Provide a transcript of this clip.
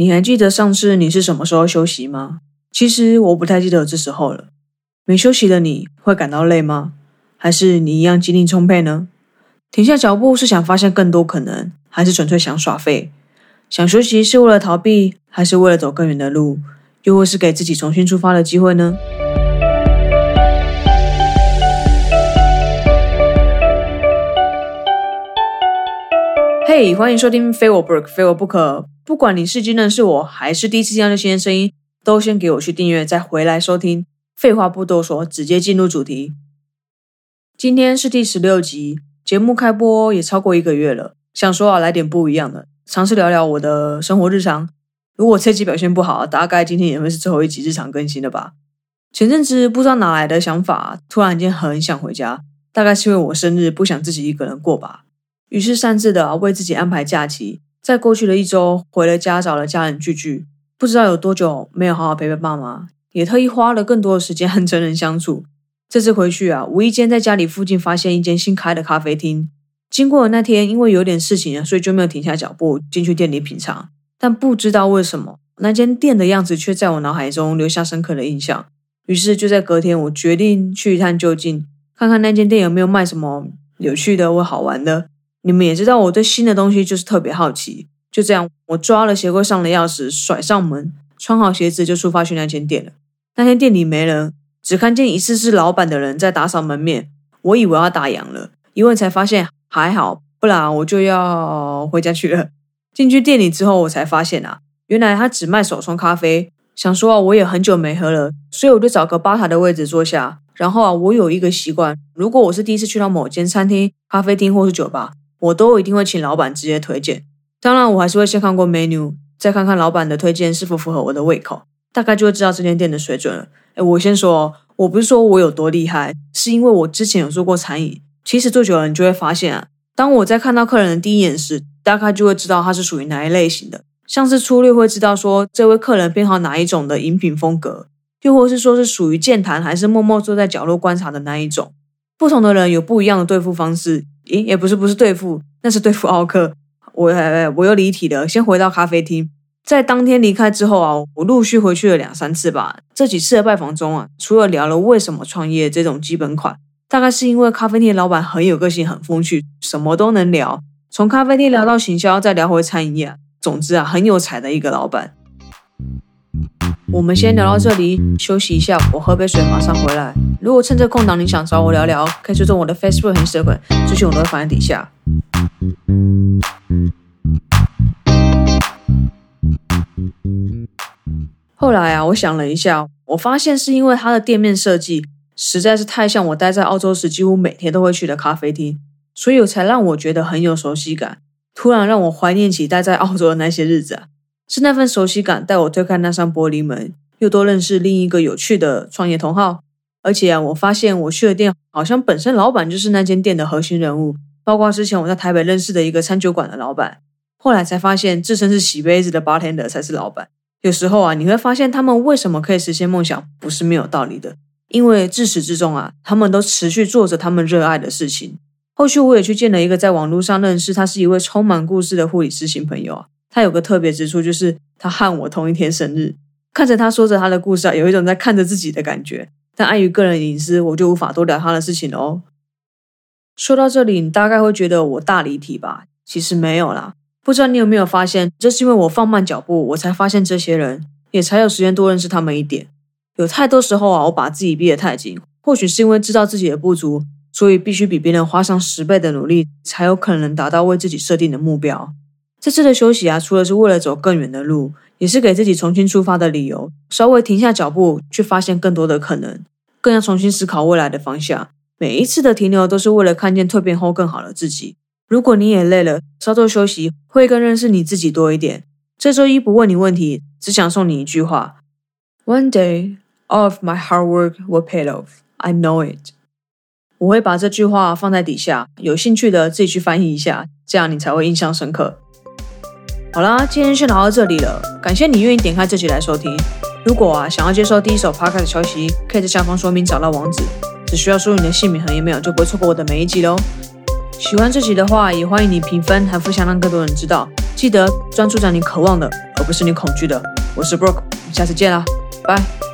你还记得上次你是什么时候休息吗？其实我不太记得这时候了。没休息的你会感到累吗？还是你一样精力充沛呢？停下脚步是想发现更多可能，还是纯粹想耍废？想休息是为了逃避，还是为了走更远的路？又或是给自己重新出发的机会呢？嘿，欢迎收听《非我不可，非我不可》。不管你是今认识我，还是第一次听到这些声音，都先给我去订阅，再回来收听。废话不多说，直接进入主题。今天是第十六集，节目开播也超过一个月了，想说啊，来点不一样的，尝试聊聊我的生活日常。如果这集表现不好，大概今天也会是最后一集日常更新了吧。前阵子不知道哪来的想法，突然间很想回家，大概是因为我生日，不想自己一个人过吧。于是擅自的为自己安排假期。在过去的一周，回了家找了家人聚聚，不知道有多久没有好好陪陪爸妈，也特意花了更多的时间和真人相处。这次回去啊，无意间在家里附近发现一间新开的咖啡厅。经过的那天，因为有点事情，所以就没有停下脚步进去店里品尝。但不知道为什么，那间店的样子却在我脑海中留下深刻的印象。于是就在隔天，我决定去一探究竟，看看那间店有没有卖什么有趣的或好玩的。你们也知道，我对新的东西就是特别好奇。就这样，我抓了鞋柜上的钥匙，甩上门，穿好鞋子就出发去那间店了。那天店里没人，只看见疑似是老板的人在打扫门面。我以为要打烊了，一问才发现还好，不然我就要回家去了。进去店里之后，我才发现啊，原来他只卖手冲咖啡。想说啊，我也很久没喝了，所以我就找个吧台的位置坐下。然后啊，我有一个习惯，如果我是第一次去到某间餐厅、咖啡厅或是酒吧。我都一定会请老板直接推荐，当然我还是会先看过 menu，再看看老板的推荐是否符合我的胃口，大概就会知道这间店的水准了。哎，我先说，我不是说我有多厉害，是因为我之前有做过餐饮。其实做久了，你就会发现啊，当我在看到客人的第一眼时，大概就会知道他是属于哪一类型的。像是粗略会知道说这位客人偏好哪一种的饮品风格，又或是说是属于健谈还是默默坐在角落观察的那一种。不同的人有不一样的对付方式。咦，也不是不是对付，那是对付奥克。我我又离题了，先回到咖啡厅。在当天离开之后啊，我陆续回去了两三次吧。这几次的拜访中啊，除了聊了为什么创业这种基本款，大概是因为咖啡店老板很有个性，很风趣，什么都能聊。从咖啡店聊到行销，再聊回餐饮业，总之啊，很有才的一个老板。我们先聊到这里，休息一下，我喝杯水，马上回来。如果趁这空档你想找我聊聊，可以追踪我的 Facebook 和 Instagram，资讯我都会放在底下。后来啊，我想了一下，我发现是因为它的店面设计实在是太像我待在澳洲时几乎每天都会去的咖啡厅，所以才让我觉得很有熟悉感，突然让我怀念起待在澳洲的那些日子啊。是那份熟悉感带我推开那扇玻璃门，又多认识另一个有趣的创业同好。而且啊，我发现我去的店好像本身老板就是那间店的核心人物，包括之前我在台北认识的一个餐酒馆的老板。后来才发现，自称是洗杯子的 bartender 才是老板。有时候啊，你会发现他们为什么可以实现梦想，不是没有道理的。因为自始至终啊，他们都持续做着他们热爱的事情。后续我也去见了一个在网络上认识，他是一位充满故事的护理师新朋友啊。他有个特别之处，就是他和我同一天生日。看着他说着他的故事啊，有一种在看着自己的感觉。但碍于个人隐私，我就无法多聊他的事情了哦。说到这里，你大概会觉得我大离题吧？其实没有啦。不知道你有没有发现，这是因为我放慢脚步，我才发现这些人，也才有时间多认识他们一点。有太多时候啊，我把自己逼得太紧，或许是因为知道自己的不足，所以必须比别人花上十倍的努力，才有可能达到为自己设定的目标。这次的休息啊，除了是为了走更远的路，也是给自己重新出发的理由。稍微停下脚步，去发现更多的可能，更要重新思考未来的方向。每一次的停留，都是为了看见蜕变后更好的自己。如果你也累了，稍作休息，会更认识你自己多一点。这周一不问你问题，只想送你一句话：One day, all of my hard work will pay off. I know it. 我会把这句话放在底下，有兴趣的自己去翻译一下，这样你才会印象深刻。好啦，今天先聊到这里了。感谢你愿意点开这集来收听。如果啊想要接收第一手 podcast 消息，可以在下方说明找到网址，只需要输入你的姓名和 email，就不会错过我的每一集喽。喜欢这集的话，也欢迎你评分和分享，让更多人知道。记得专注在你渴望的，而不是你恐惧的。我是 Brooke，下次见啦，拜。